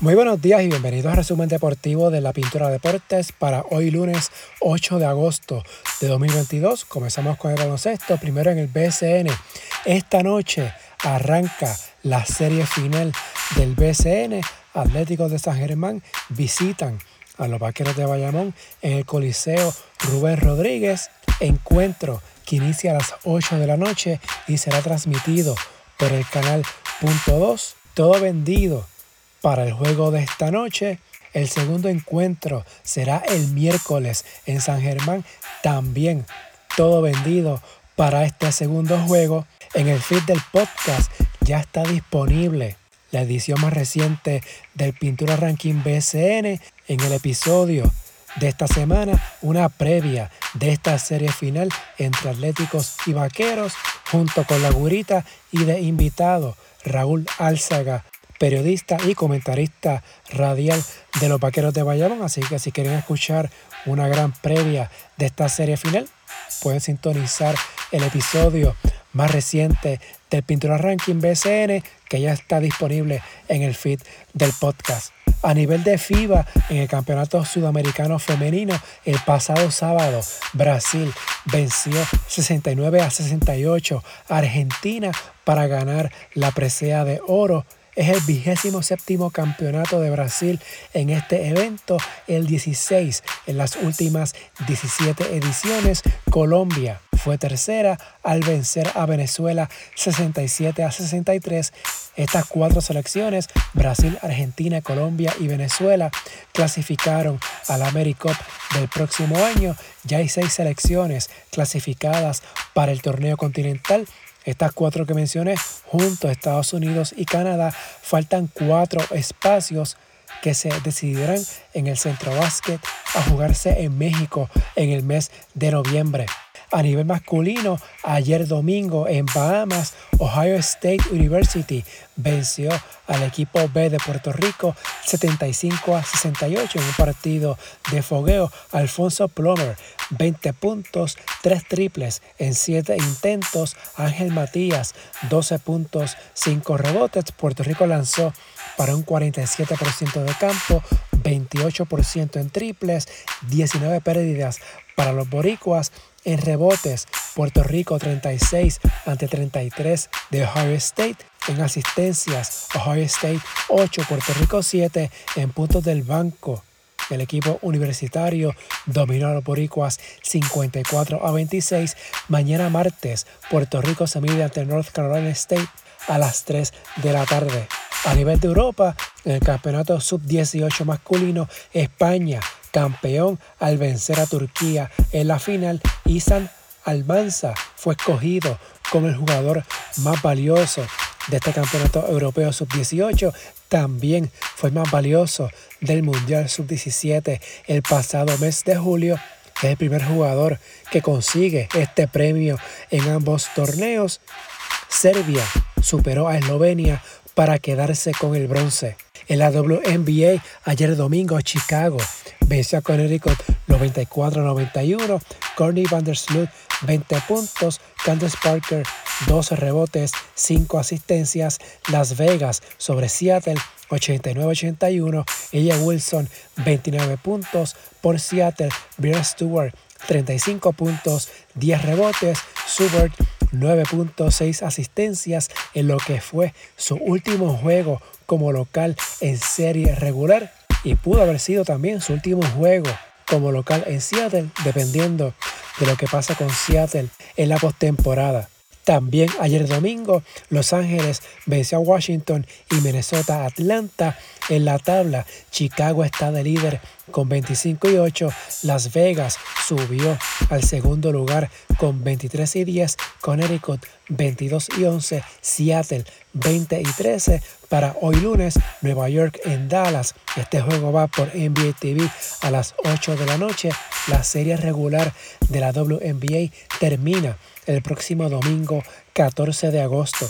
Muy buenos días y bienvenidos al resumen deportivo de la Pintura Deportes para hoy lunes 8 de agosto de 2022. Comenzamos con el baloncesto, primero en el BSN. Esta noche arranca la serie final del BSN. Atléticos de San Germán visitan a los Vaqueros de Bayamón en el Coliseo Rubén Rodríguez. Encuentro que inicia a las 8 de la noche y será transmitido por el canal Punto 2. Todo vendido para el juego de esta noche. El segundo encuentro será el miércoles en San Germán. También todo vendido para este segundo juego. En el feed del podcast ya está disponible la edición más reciente del Pintura Ranking BCN. En el episodio de esta semana, una previa de esta serie final entre Atléticos y Vaqueros, junto con la gurita y de invitado Raúl Álzaga periodista y comentarista radial de los Vaqueros de Bayamón. Así que si quieren escuchar una gran previa de esta serie final, pueden sintonizar el episodio más reciente del Pintura Ranking BCN que ya está disponible en el feed del podcast. A nivel de FIBA, en el Campeonato Sudamericano Femenino, el pasado sábado, Brasil venció 69 a 68 a Argentina para ganar la presea de oro es el vigésimo séptimo campeonato de Brasil en este evento, el 16 en las últimas 17 ediciones. Colombia fue tercera al vencer a Venezuela 67 a 63. Estas cuatro selecciones, Brasil, Argentina, Colombia y Venezuela, clasificaron al AmeriCup del próximo año. Ya hay seis selecciones clasificadas para el torneo continental estas cuatro que mencioné, junto a Estados Unidos y Canadá, faltan cuatro espacios que se decidirán en el Centro Básquet a jugarse en México en el mes de noviembre. A nivel masculino, ayer domingo en Bahamas, Ohio State University venció al equipo B de Puerto Rico 75 a 68 en un partido de fogueo. Alfonso Plomer, 20 puntos, 3 triples en 7 intentos. Ángel Matías, 12 puntos, 5 rebotes. Puerto Rico lanzó para un 47% de campo, 28% en triples, 19 pérdidas para los boricuas en rebotes, Puerto Rico 36 ante 33 de Ohio State. En asistencias, Ohio State 8, Puerto Rico 7. En puntos del banco, el equipo universitario dominó a los boricuas 54 a 26. Mañana martes, Puerto Rico se mide ante North Carolina State a las 3 de la tarde. A nivel de Europa, en el campeonato sub-18 masculino, España campeón al vencer a Turquía en la final, Isan Almanza fue escogido como el jugador más valioso de este campeonato europeo sub-18. También fue más valioso del Mundial sub-17 el pasado mes de julio. Es el primer jugador que consigue este premio en ambos torneos. Serbia superó a Eslovenia para quedarse con el bronce. En la WNBA, ayer domingo, Chicago venció a Connecticut 94-91. Courtney Vandersloot 20 puntos. Candace Parker 12 rebotes, 5 asistencias. Las Vegas sobre Seattle 89-81. Ella Wilson 29 puntos por Seattle. Brian Stewart 35 puntos, 10 rebotes. Subert 9.6 asistencias en lo que fue su último juego como local en serie regular y pudo haber sido también su último juego como local en Seattle, dependiendo de lo que pasa con Seattle en la postemporada. También ayer domingo, Los Ángeles venció a Washington y Minnesota a Atlanta en la tabla. Chicago está de líder con 25 y 8. Las Vegas subió al segundo lugar con 23 y 10. Connecticut 22 y 11. Seattle 20 y 13. Para hoy lunes, Nueva York en Dallas. Este juego va por NBA TV a las 8 de la noche. La serie regular de la WNBA termina el próximo domingo 14 de agosto.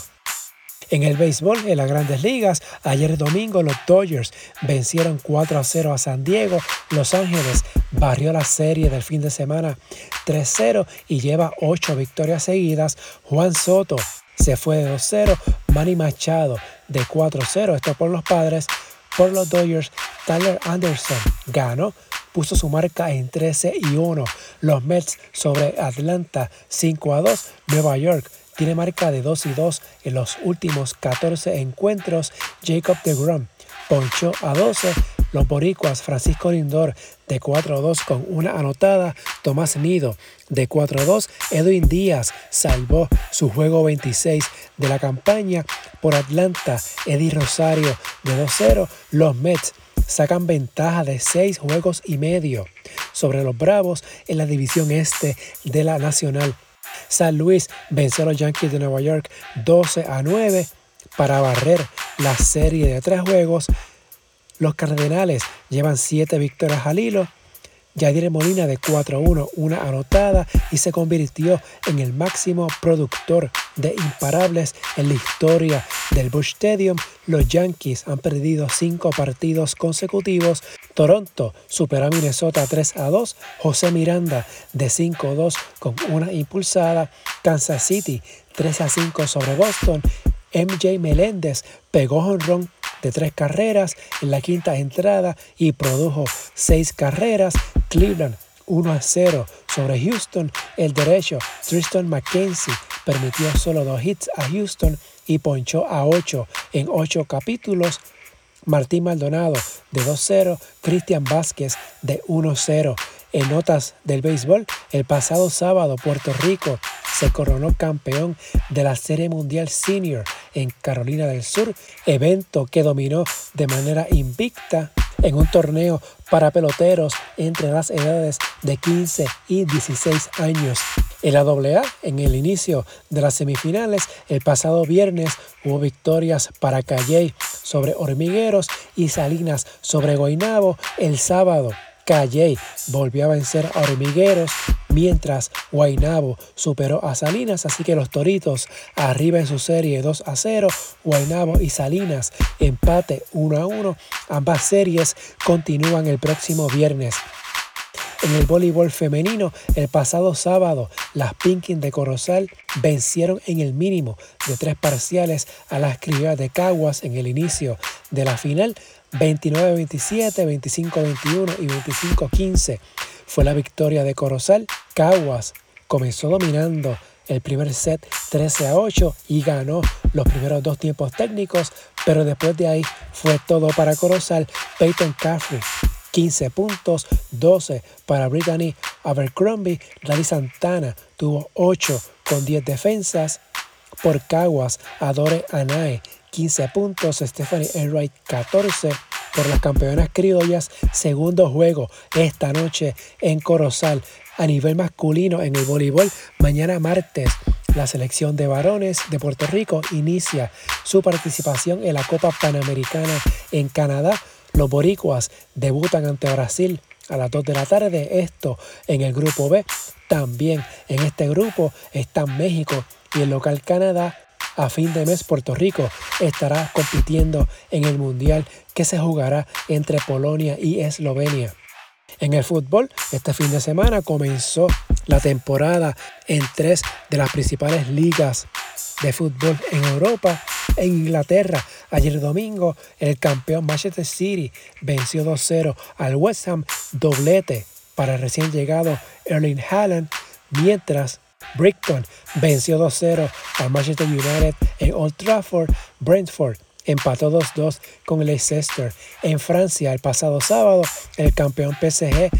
En el béisbol, en las grandes ligas, ayer domingo los Dodgers vencieron 4 a 0 a San Diego. Los Ángeles barrió la serie del fin de semana 3-0 y lleva 8 victorias seguidas. Juan Soto se fue de 2-0. Manny Machado de 4-0, esto por los padres. Por los Dodgers, Tyler Anderson ganó puso su marca en 13 y 1. Los Mets sobre Atlanta 5 a 2. Nueva York tiene marca de 2 y 2 en los últimos 14 encuentros. Jacob de Grom ponchó a 12. Los boricuas Francisco Lindor de 4 a 2 con una anotada. Tomás Nido de 4 a 2. Edwin Díaz salvó su juego 26 de la campaña por Atlanta. Eddie Rosario de 2 0. Los Mets sacan ventaja de seis juegos y medio sobre los Bravos en la división este de la Nacional. San Luis venció a los Yankees de Nueva York 12 a 9 para barrer la serie de tres juegos. Los Cardenales llevan siete victorias al hilo Yadier Molina de 4-1, una anotada y se convirtió en el máximo productor de imparables en la historia del Bush Stadium. Los Yankees han perdido cinco partidos consecutivos. Toronto superó a Minnesota 3 a 2. José Miranda de 5-2 con una impulsada. Kansas City 3 a 5 sobre Boston. MJ Meléndez pegó honrón de tres carreras en la quinta entrada y produjo seis carreras. Cleveland 1 a 0 sobre Houston. El derecho Tristan McKenzie permitió solo dos hits a Houston y ponchó a 8 en 8 capítulos. Martín Maldonado de 2-0, Cristian Vázquez de 1-0. En notas del béisbol, el pasado sábado Puerto Rico se coronó campeón de la Serie Mundial Senior en Carolina del Sur, evento que dominó de manera invicta en un torneo para peloteros entre las edades de 15 y 16 años. En la AA, en el inicio de las semifinales, el pasado viernes hubo victorias para Calley sobre Hormigueros y Salinas sobre Guaynabo. El sábado, Calley volvió a vencer a Hormigueros mientras Guaynabo superó a Salinas, así que los Toritos arriba en su serie 2 a 0, Guaynabo y Salinas empate 1 a 1, ambas series continúan el próximo viernes. En el voleibol femenino, el pasado sábado, las Pinkins de Corozal vencieron en el mínimo de tres parciales a las criollas de Caguas en el inicio de la final 29-27, 25-21 y 25-15 fue la victoria de Corozal. Caguas comenzó dominando el primer set 13 a 8 y ganó los primeros dos tiempos técnicos, pero después de ahí fue todo para Corozal. Peyton Caffrey 15 puntos, 12 para Brittany Abercrombie. Lali Santana tuvo 8 con 10 defensas. Por Caguas, Adore Anae 15 puntos, Stephanie Enright 14 por las campeonas criollas, segundo juego esta noche en Corozal. A nivel masculino en el voleibol, mañana martes, la selección de varones de Puerto Rico inicia su participación en la Copa Panamericana en Canadá. Los boricuas debutan ante Brasil a las 2 de la tarde. Esto en el grupo B. También en este grupo están México y el local Canadá a fin de mes Puerto Rico estará compitiendo en el Mundial que se jugará entre Polonia y Eslovenia. En el fútbol, este fin de semana comenzó la temporada en tres de las principales ligas de fútbol en Europa. En Inglaterra, ayer domingo, el campeón Manchester City venció 2-0 al West Ham, doblete para el recién llegado Erling Haaland, mientras Brighton venció 2-0 al Manchester United en Old Trafford. Brentford empató 2-2 con Leicester. En Francia, el pasado sábado, el campeón PSG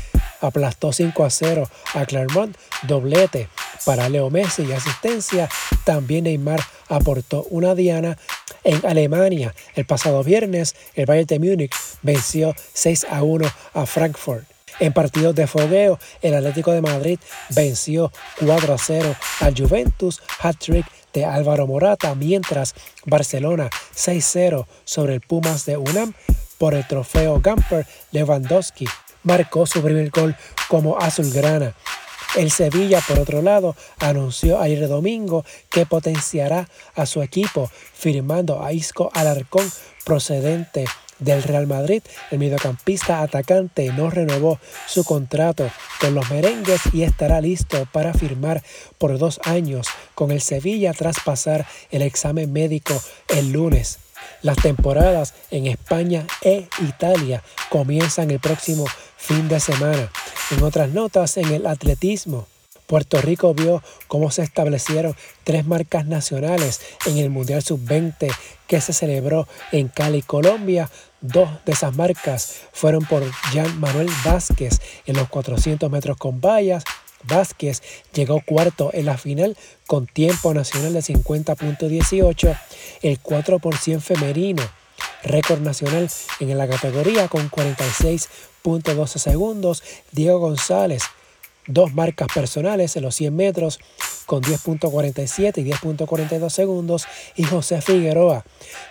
aplastó 5 0 a Clermont, doblete para Leo Messi y asistencia. También Neymar aportó una diana. En Alemania, el pasado viernes, el Bayern de Múnich venció 6 1 a Frankfurt. En partidos de fogueo, el Atlético de Madrid venció 4 a 0 al Juventus, hat-trick de Álvaro Morata, mientras Barcelona 6-0 sobre el Pumas de UNAM. Por el trofeo Gamper, Lewandowski marcó su primer gol como azulgrana. El Sevilla, por otro lado, anunció ayer domingo que potenciará a su equipo firmando a Isco Alarcón procedente del Real Madrid, el mediocampista atacante no renovó su contrato con los merengues y estará listo para firmar por dos años con el Sevilla tras pasar el examen médico el lunes. Las temporadas en España e Italia comienzan el próximo fin de semana. En otras notas, en el atletismo, Puerto Rico vio cómo se establecieron tres marcas nacionales en el Mundial Sub-20 que se celebró en Cali, Colombia. Dos de esas marcas fueron por Jean Manuel Vázquez en los 400 metros con vallas. Vázquez llegó cuarto en la final con tiempo nacional de 50.18, el 4 por 100 femenino, récord nacional en la categoría con 46.12 segundos. Diego González dos marcas personales en los 100 metros con 10.47 y 10.42 segundos y José Figueroa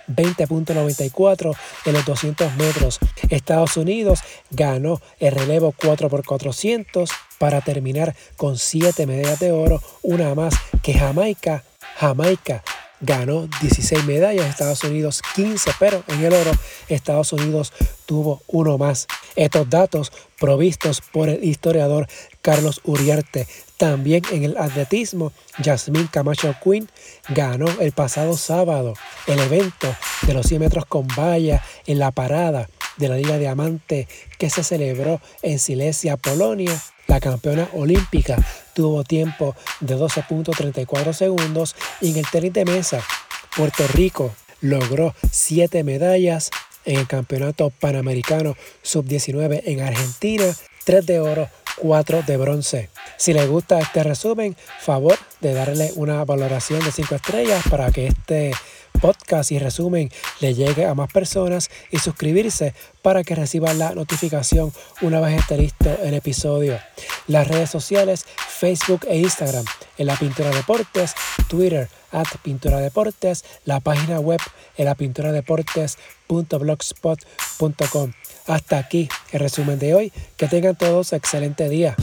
20.94 en los 200 metros. Estados Unidos ganó el relevo 4 x 400 para terminar con 7 medallas de oro, una más que Jamaica. Jamaica ganó 16 medallas, Estados Unidos 15, pero en el oro Estados Unidos tuvo uno más. Estos datos provistos por el historiador Carlos Uriarte. También en el atletismo, Yasmín Camacho Quinn ganó el pasado sábado el evento de los 100 metros con valla en la parada de la Liga Diamante que se celebró en Silesia, Polonia. La campeona olímpica tuvo tiempo de 12.34 segundos y en el tenis de mesa, Puerto Rico logró 7 medallas en el Campeonato Panamericano Sub-19 en Argentina, 3 de oro, 4 de bronce. Si les gusta este resumen, favor de darle una valoración de 5 estrellas para que este podcast y resumen le llegue a más personas y suscribirse para que reciban la notificación una vez esté listo el episodio. Las redes sociales, Facebook e Instagram, en la Pintura Deportes, Twitter, at Pintura Deportes, la página web en la pintura deportes.blogspot.com. Hasta aquí el resumen de hoy. Que tengan todos excelente día.